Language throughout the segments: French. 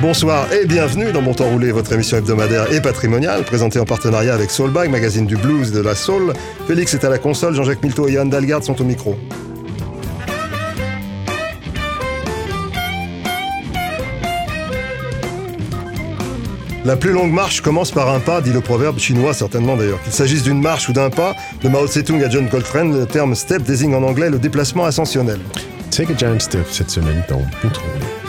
Bonsoir et bienvenue dans Bon Temps Roulé, votre émission hebdomadaire et patrimoniale, présentée en partenariat avec Soulbag, magazine du blues de la soul. Félix est à la console, Jean-Jacques Milto et Yann Dalgard sont au micro. La plus longue marche commence par un pas, dit le proverbe chinois certainement d'ailleurs. Qu'il s'agisse d'une marche ou d'un pas, de Mao Tse-tung à John Coltrane, le terme step désigne en anglais le déplacement ascensionnel. Take a giant step cette semaine dans Temps Roulé.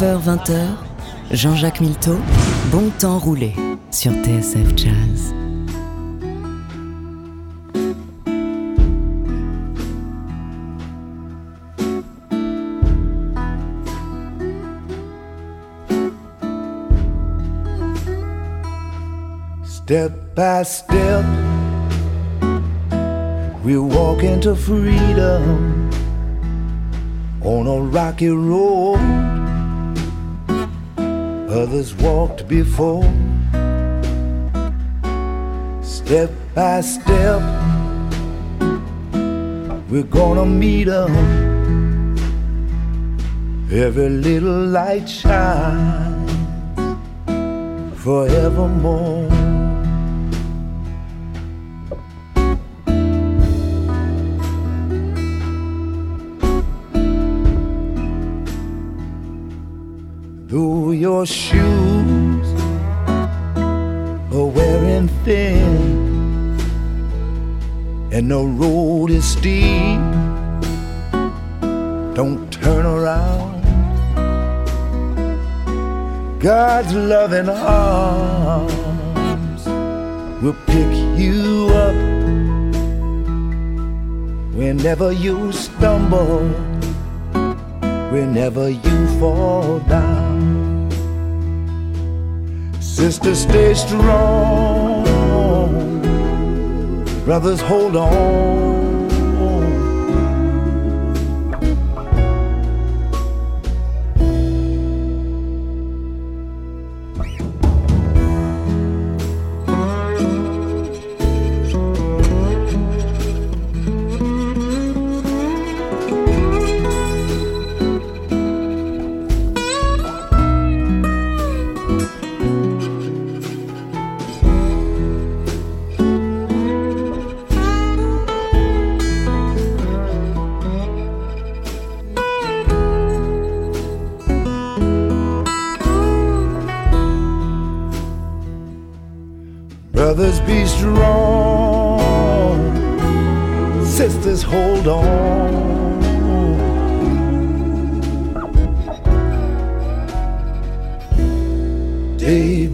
19h-20h, Jean-Jacques Milteau. Bon temps roulé sur TSF Jazz. Step by step, we walk into freedom on a rocky road. Others walked before. Step by step, we're gonna meet 'em. Every little light shines forevermore. Your shoes are wearing thin and the road is steep, don't turn around. God's loving arms will pick you up whenever you stumble whenever you fall down. Sister, stay strong. Brothers, hold on.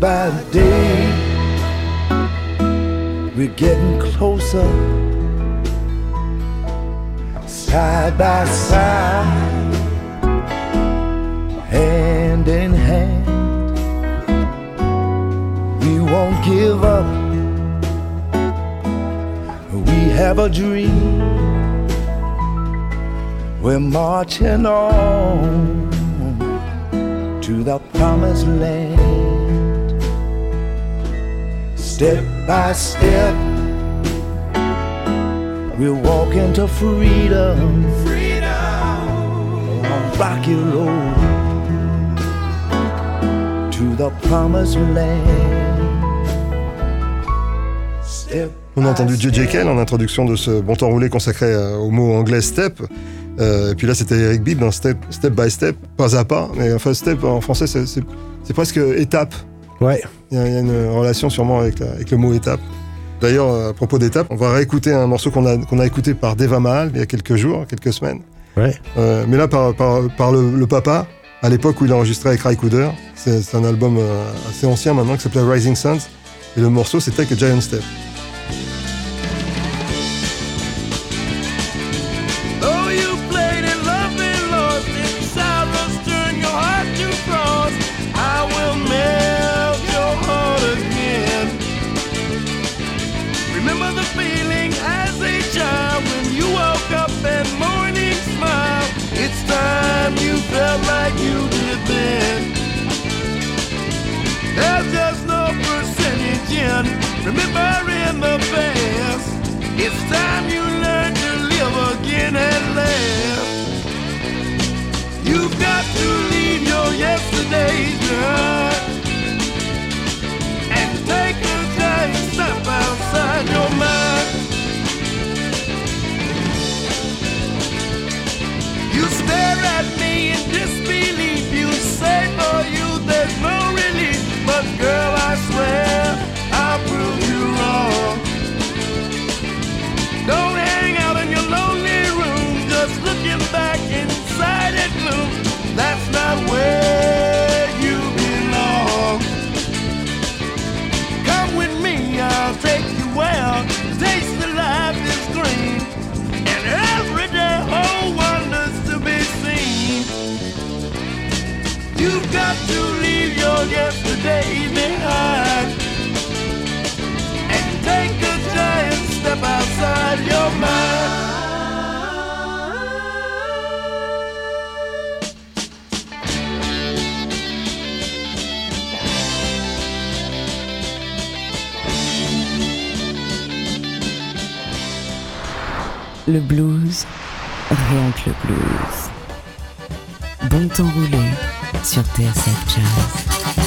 By day, we're getting closer. Side by side, hand in hand. We won't give up. We have a dream. We're marching on to the promised land. Step by step, we'll walk into freedom. Freedom on rocky road to the promised land. Step On a entendu J.J. Cale en introduction de ce bon temps roulé consacré euh, au mot anglais step. Euh, et puis là, c'était Eric Bibb dans step, step by Step, pas à pas. Mais enfin, step en français, c'est presque étape. Ouais. Il y, a, il y a une relation sûrement avec, la- avec le mot étape. D'ailleurs, euh, à propos d'étape, on va réécouter un morceau qu'on a, qu'on a écouté par Deva Mahal il y a quelques jours, quelques semaines. Ouais. Euh, mais là, par, par, par le, le papa, à l'époque où il a enregistré avec Ray Cooder. C'est un album euh, assez ancien maintenant qui s'appelait Rising Suns. Et le morceau, c'était que Giant Step. Le blues, rien que le blues. Bon temps roulé sur TSF Jazz.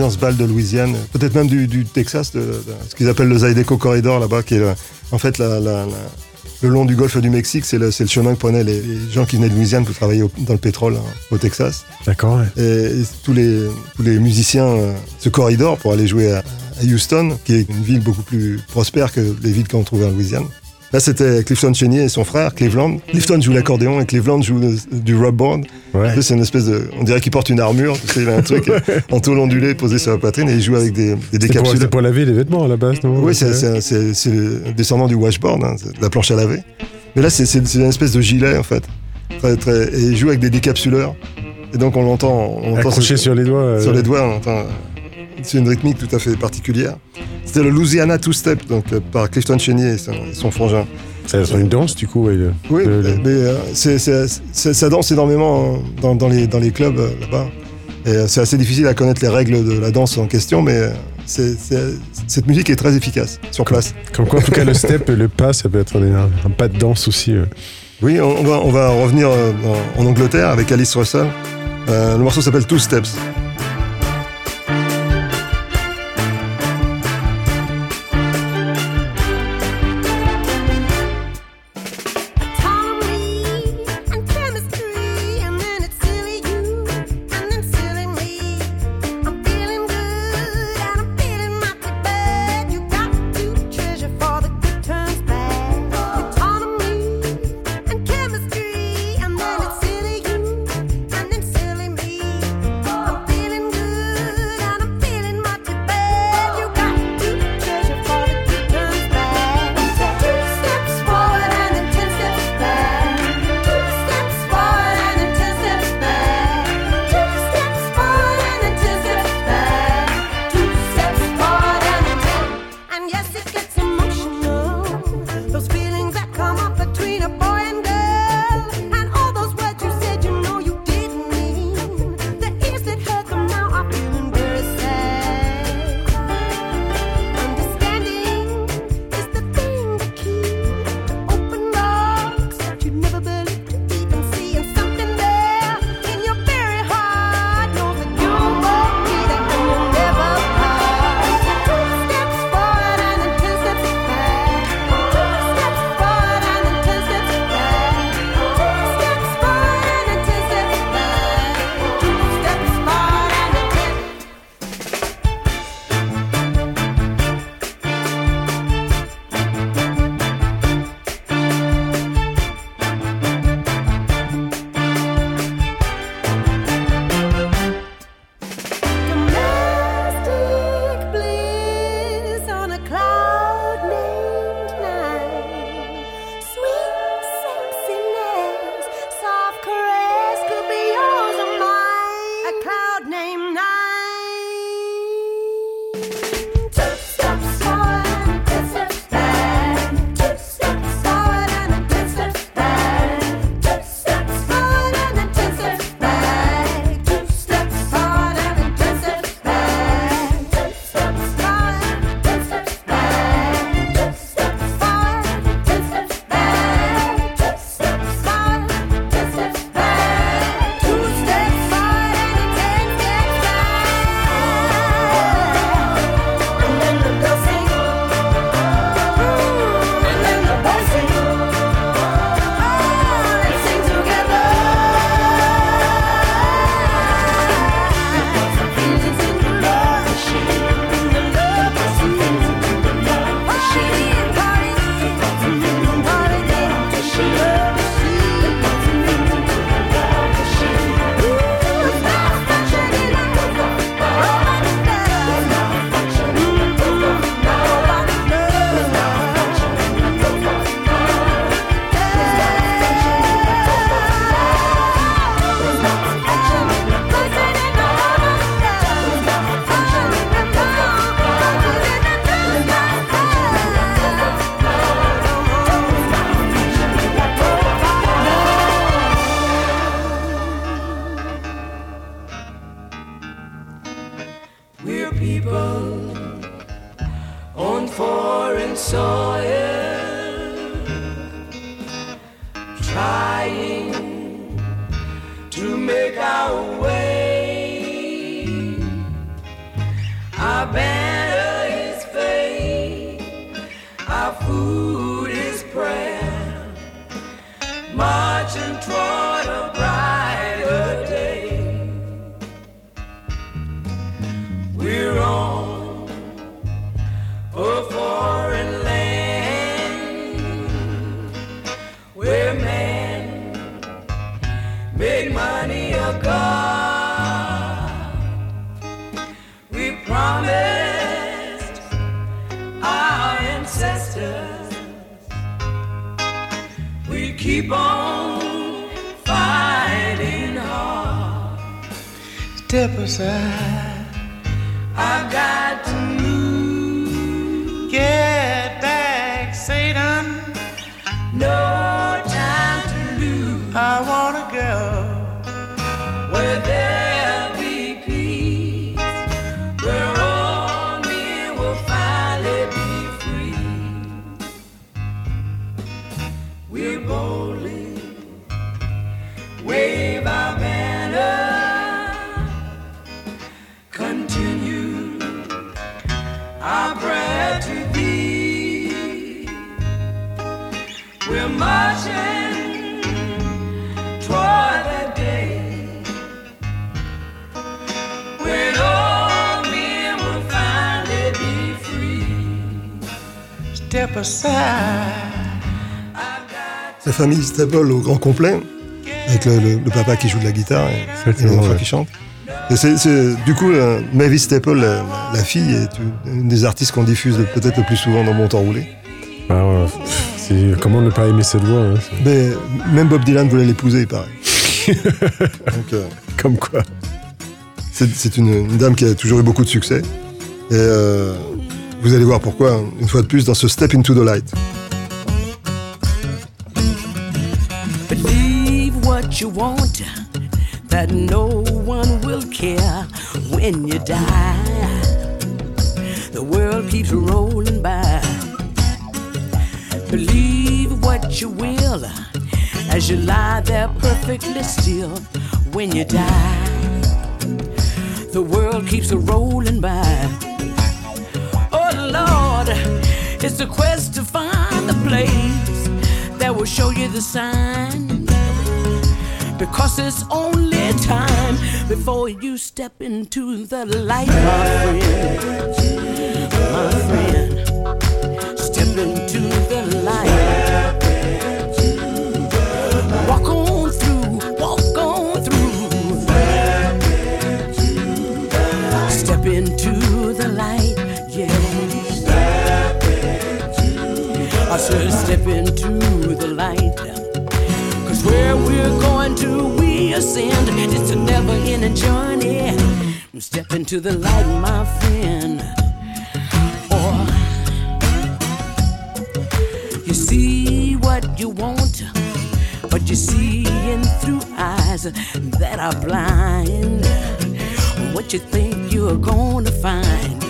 L'ambiance balle de Louisiane, peut-être même du, du Texas, de, de- ce qu'ils appellent le Zydeco Corridor là-bas, qui est le- en fait la- la- la- le long du golfe du Mexique, c'est le, chemin que prenaient les, les gens qui venaient de Louisiane pour travailler au- dans le pétrole hein, au Texas. D'accord, ouais. Et, et tous, les, tous les musiciens, euh, ce corridor pour aller jouer à, à Houston, qui est une ville beaucoup plus prospère que les villes qu'on trouvait en Louisiane. Là, c'était Clifton Chenier et son frère, Cleveland. Clifton joue l'accordéon et Cleveland joue le- du rubboard. Ouais. C'est une espèce de. On dirait qu'il porte une armure. Tu sais, il a un truc en tôle ondulée posé sur la poitrine et il joue avec des, des C'est pour, pour laver les vêtements à la base, non Oui, c'est- le descendant du washboard, hein, la planche à laver. Mais là, c'est une espèce de gilet, en fait. Très, très, et il joue avec des décapsuleurs. Et donc, on l'entend. on accroché sur les doigts. euh, sur les doigts, on entend. euh, C'est une rythmique tout à fait particulière. C'était le Louisiana Two Step, donc euh, par Clifton Chenier et son, et son frangin. Ça serait une danse, du coup. ouais, le- Oui, le- le- mais euh, c'est- c'est- c'est- ça danse énormément hein, dans, dans les, dans les clubs euh, là-bas. Et euh, c'est assez difficile à connaître les règles de la danse en question, mais c'est- c'est- cette musique est très efficace sur place. Comme quoi, en tout cas, le step, le pas, ça peut être un, un pas de danse aussi. Oui, on, va, on va revenir en, en Angleterre avec Alice Russell. Euh, le morceau s'appelle Two Steps. make was I? Our prayer to thee. We're marching toward that day when all men will finally be free. Step aside. La famille Staple au grand complet, avec le, le- le papa qui joue de la guitare et, et l'enfant ouais. qui chante. Et c'est, c'est- du coup, euh, Mavis Staple, la, la fille, est une, des artistes qu'on diffuse le- peut-être le plus souvent dans Bon Temps Roulé. Bah, ouais, pff, c'est- comment ne pas aimer cette voix hein, Mais même Bob Dylan voulait l'épouser, il paraît. Donc, euh, Comme quoi. c'est, c'est une, une dame qui a toujours eu beaucoup de succès. Et euh, vous allez voir pourquoi, hein, une fois de plus, dans ce Step into the Light. Believe what you want, that no one will care when you die. The world keeps rolling by. Believe what you will as you lie there perfectly still when you die. The world keeps rolling by. Oh Lord, it's a quest to find the place that will show you the sign. Because it's only time before you step into the light, my friend. My friend, step into the light. Walk on through, walk on through. Step into the light, yeah. I said, step into where we're going to, we ascend. It's a never ending journey. Step into the light, my friend. Or you see what you want, but you're seeing through eyes that are blind. What you think you're gonna find.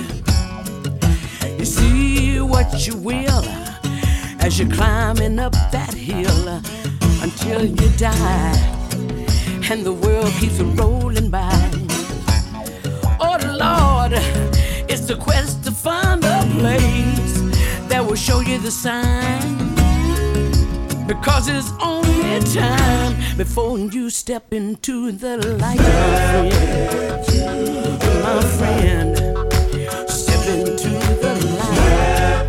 You see what you will as you're climbing up that hill until you die, and the world keeps rolling by. Oh Lord, it's the quest to find a place that will show you the sign. Because it's only time before you step into the light, my friend. My friend, step into the light.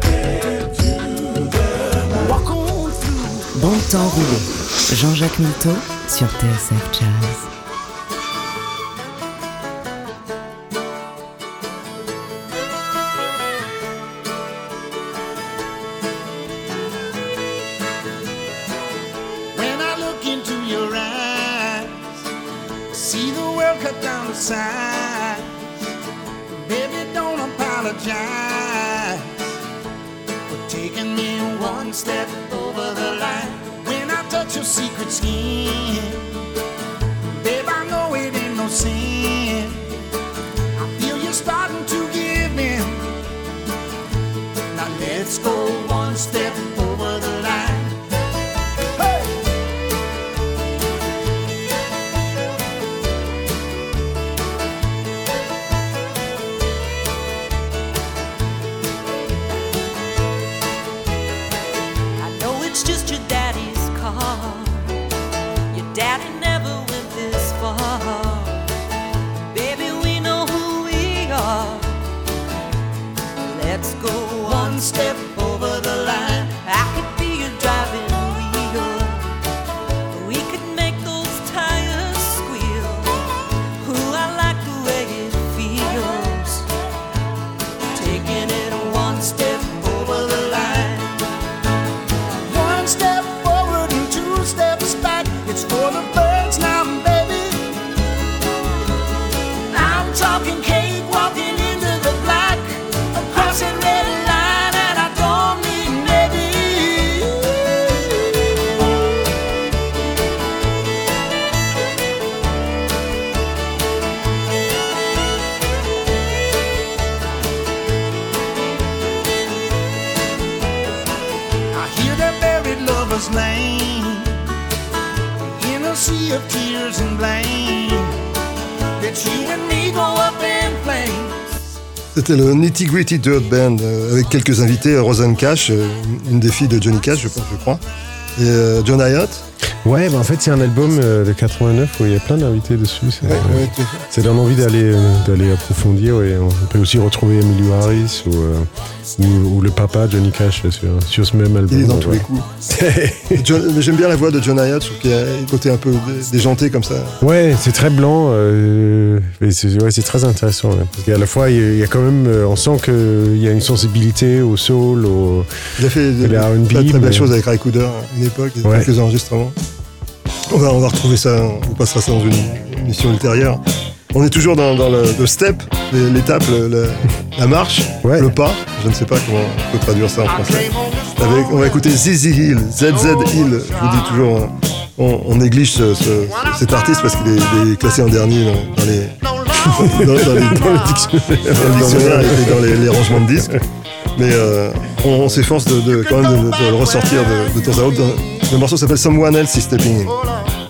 Walk on through. Bon temps roulé. Jean-Jacques Milteau sur TSF Jazz. Let's go one step C'était le Nitty Gritty Dirt Band euh, avec quelques invités, Rosanne Cash, euh, une des filles de Johnny Cash, je, crois, et euh, John Hyatt. Ouais, bah en fait, c'est un album euh, de 89 où il y a plein d'invités dessus. C'est Ouais, ça donne envie d'aller euh, d'aller approfondir. ouais. On peut aussi retrouver Emilio Harris ou, euh, ou, ou le papa Johnny Cash sur, sur ce même album. Il est dans tous les coups. J'aime bien la voix de John Hyatt, je trouve qu'il a un côté un peu dé- déjanté comme ça. Ouais, c'est très blanc. euh, c'est très intéressant. parce qu'à la fois, il y a- quand même, euh, on sent qu'il y a une sensibilité au soul, au, Il a fait de, R&B, très, très belles choses avec Ray Cooder à une époque, quelques enregistrements. On va, on va retrouver ça, on passera ça dans une émission ultérieure. On est toujours dans, dans le, le step, l'étape, la marche, Ouais. le pas. Je ne sais pas comment on peut traduire ça en français. Avec, on va écouter ZZ Hill, ZZ Hill. Je vous dis toujours, on, on néglige ce- ce- cet artiste parce qu'il est, classé en dernier dans, dans les, dans, dans les, dans le dictionnaire, dans le dictionnaire et dans les, les rangements de disques. Mais euh, on, s'efforce de, quand même de, le ressortir de, de temps à autre. Le morceau s'appelle Someone Else is Stepping In.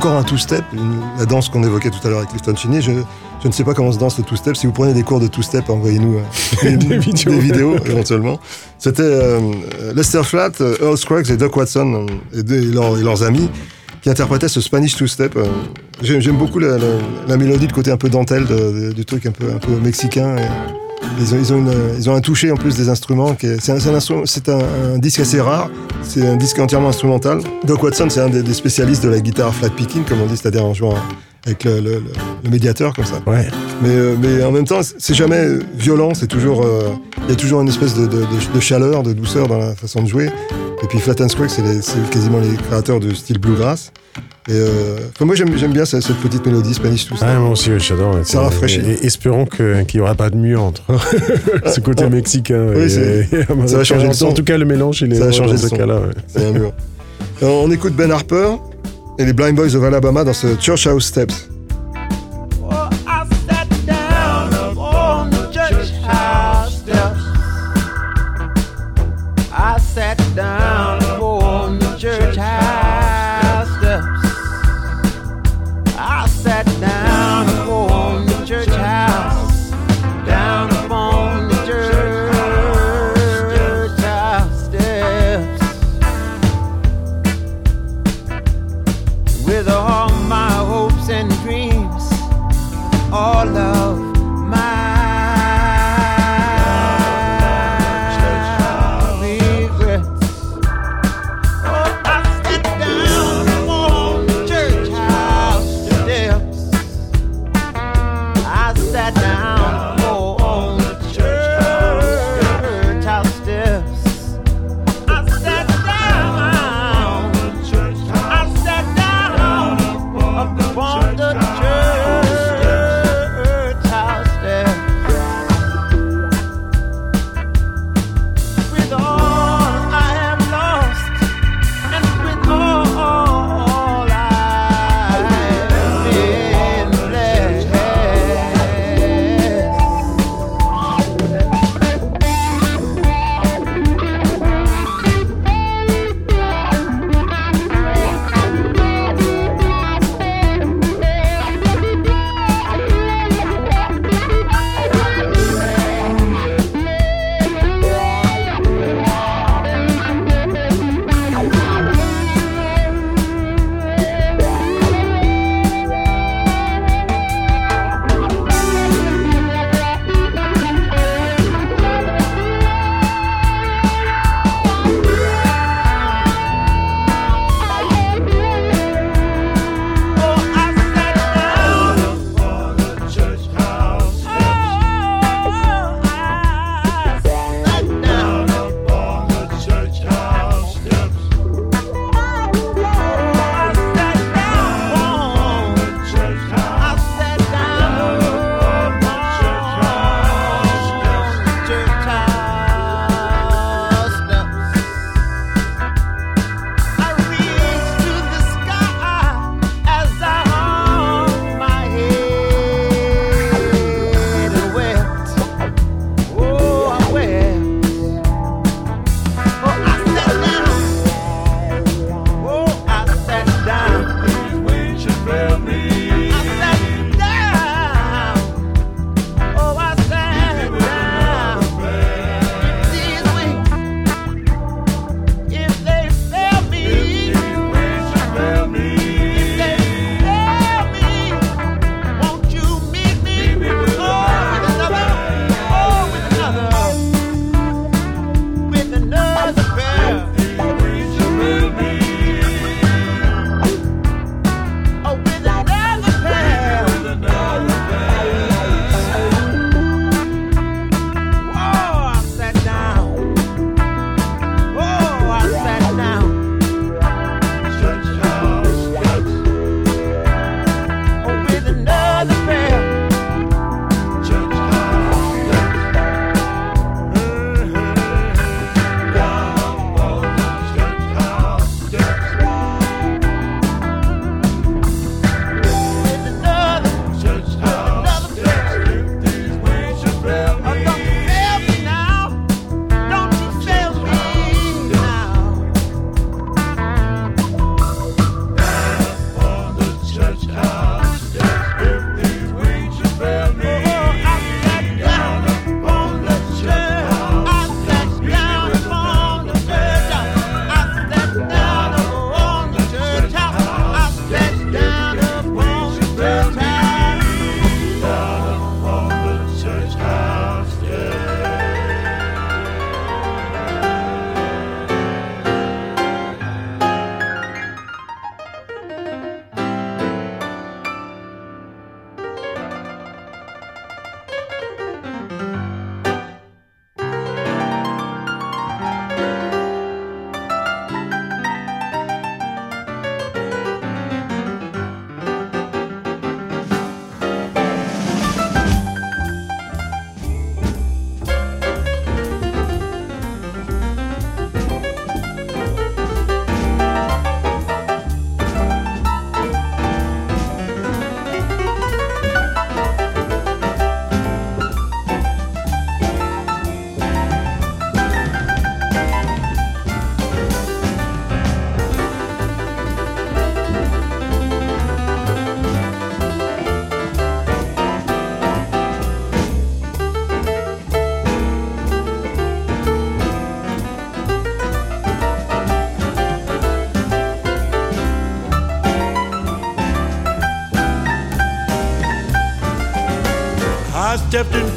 Encore un two-step, la danse qu'on évoquait tout à l'heure avec Clifton Chini. Je, je ne sais pas comment se danse le two-step. Si vous prenez des cours de two-step, envoyez-nous euh, Des vidéos. des vidéos, éventuellement. C'était euh, Lester Flatt, euh, Earl Scruggs et Doc Watson et, et leurs, et leurs amis qui interprétaient ce Spanish two-step. J'aime j'aime beaucoup la, la- la mélodie, le côté un peu dentelle de- de- du truc un peu, un peu mexicain. et ils, ont, ils, ont une- ils ont un toucher en plus des instruments. C'est un, disque assez rare. C'est un disque entièrement instrumental. Doc Watson, c'est un des, des spécialistes de la guitare flat picking, comme on dit, c'est-à-dire en jouant avec le, le- le- le médiateur comme ça. Ouais. Mais, euh, mais en même temps, c'est jamais violent, c'est toujours, euh, il y a toujours une espèce de, de- de- de chaleur, de douceur dans la façon de jouer. Et puis Flat and les- c'est quasiment les créateurs du style bluegrass. Et euh, moi, j'aime bien cette, cette petite mélodie Spanish tout ça. Ah, moi aussi, j'adore. Ça rafraîchit. Et, et espérons qu'il n'y aura pas de mue entre ce côté mexicain. Oui, et- c'est- et- ça va changer le son. En tout cas, le mélange, il est Ça va changer dans le ce son. cas-là. ouais. C'est un mur. Alors, on écoute Ben Harper et les Blind Boys of Alabama dans ce Church House Steps.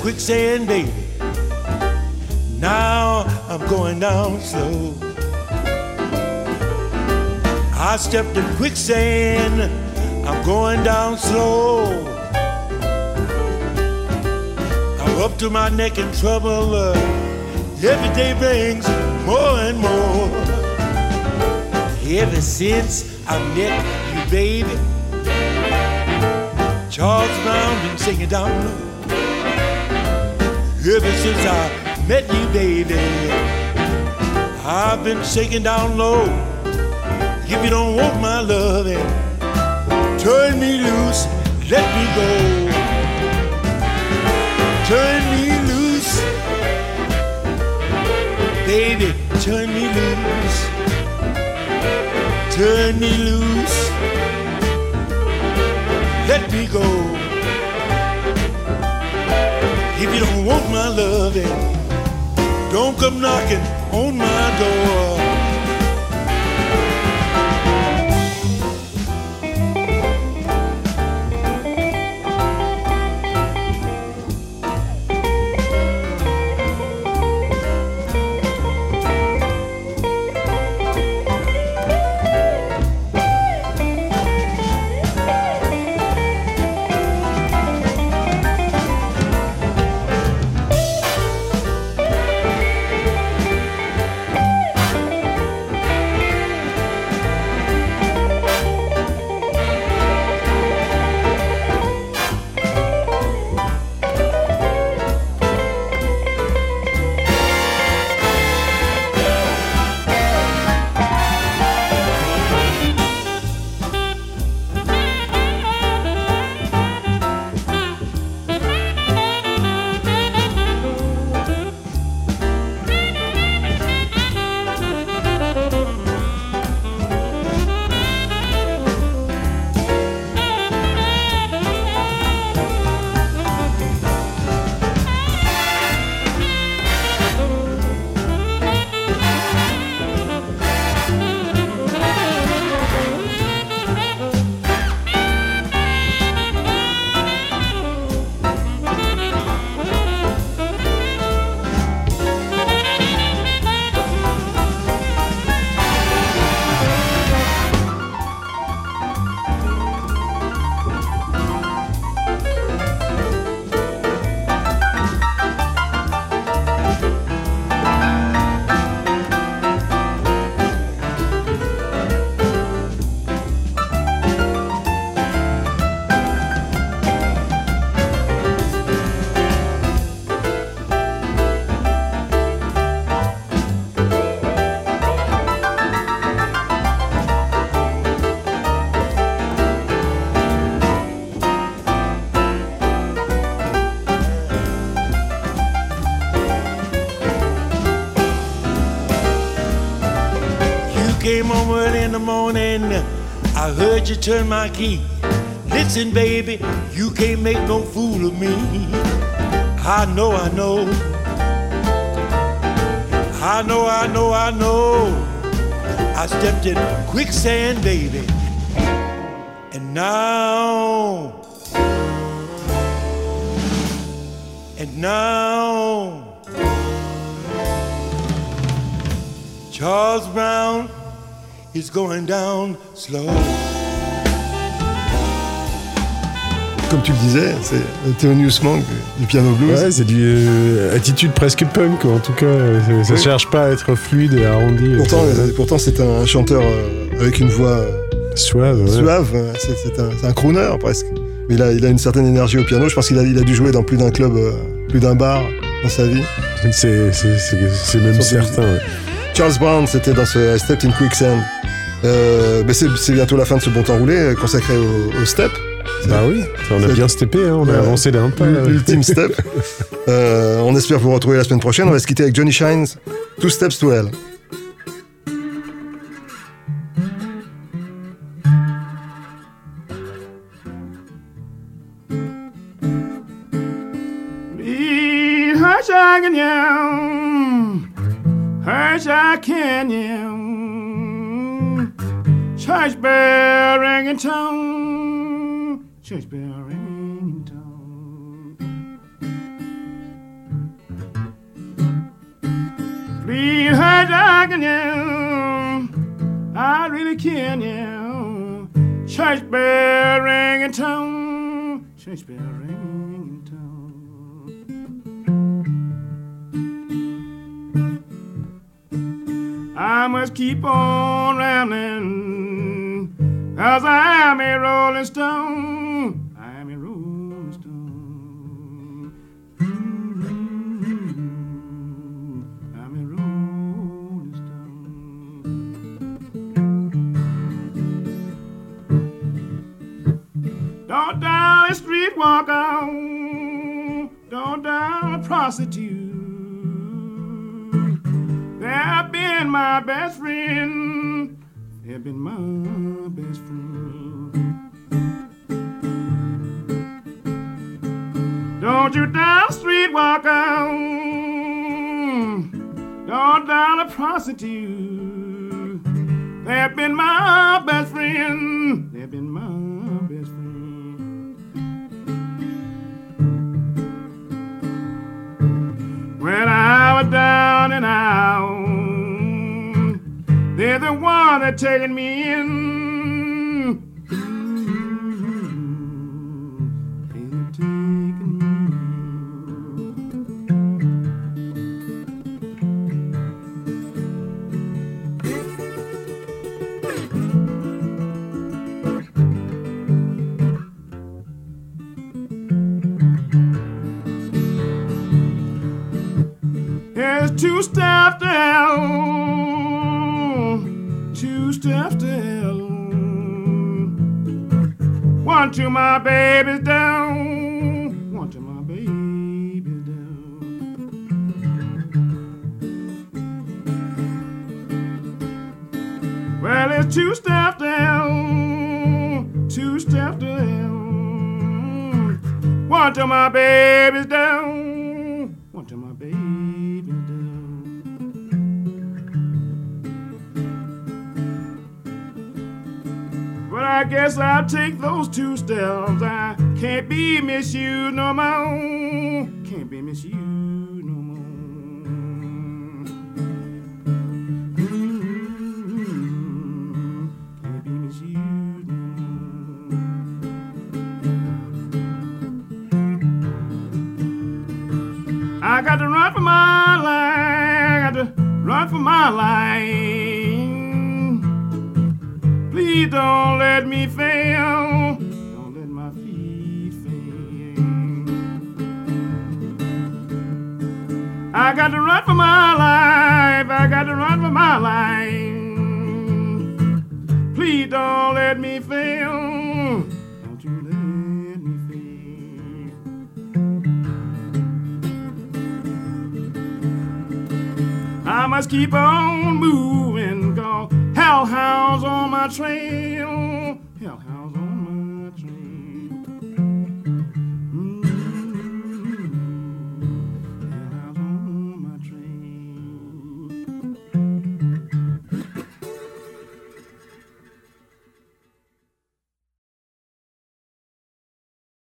Quicksand, baby. Now I'm going down slow. I stepped in quicksand. I'm going down slow. I'm up to my neck in trouble. Every day brings more and more. Ever since I met you, baby, Charles Brown been singing down low. Ever since I met you, baby, I've been shaking down low. If you don't want my loving, turn me loose, let me go. Turn me loose, baby, turn me loose. Turn me loose, let me go. If you don't want my loving, don't come knocking on my door. Early in the morning. I heard you turn my key. Listen, baby, you can't make no fool of me. I know, I know. I know, I know, I know. I stepped in quicksand, baby. And now, and now, Charles Brown is going down slow. Comme tu le disais, c'est Thelonious Monk du, piano blues. Ouais, c'est du euh, attitude presque punk, en tout cas. euh, Ça Oui. cherche pas à être fluide et arrondi. Pourtant, C'est- euh, pourtant c'est un chanteur euh, avec une voix suave. ouais. suave. euh, C'est c'est un, c'est un crooner presque. Mais il a, il a une certaine énergie au piano. Je pense qu'il a, il a dû jouer dans plus d'un club, euh, plus d'un bar dans sa vie. C'est c'est- c'est- c'est même certain. ouais. Charles Brown, c'était dans ce I Stepped in Quicksand. Euh, ben c'est c'est bientôt la fin de ce bon temps roulé euh, consacré au, au step. Bah oui, on a bien steppé, hein, on a avancé d'un pas. là. Ultime step. Euh, on espère vous retrouver la semaine prochaine. On va se quitter avec Johnny Shines, Two Steps to Hell. Herzog Canyon, church bell ringing tone, church bell ringing tone. Please hurt agony. I really can you. Church bell ringing tone. Church bell ringing. I must keep on rambling. Cause I am a rolling stone. I am a rolling stone. I'm a rolling stone. Don't down a street walker. Don't down a prostitute. Have been my best friend. Have been my best friend. Don't you down a street walker. Don't down a prostitute. They have been my best friend. They have been my best friend. When I was down and out, they're the one that taken me in. my baby. I guess I'll take those two steps. I can't be misused no more. Can't be misused no more. Can't be no more. I got to run for my life. I got to run for my life. Please don't let me fail. Don't let my feet fail. I got to run for my life. I got to run for my life. Please don't let me fail. Don't you let me fail. I must keep on moving, cowhounds on my trail.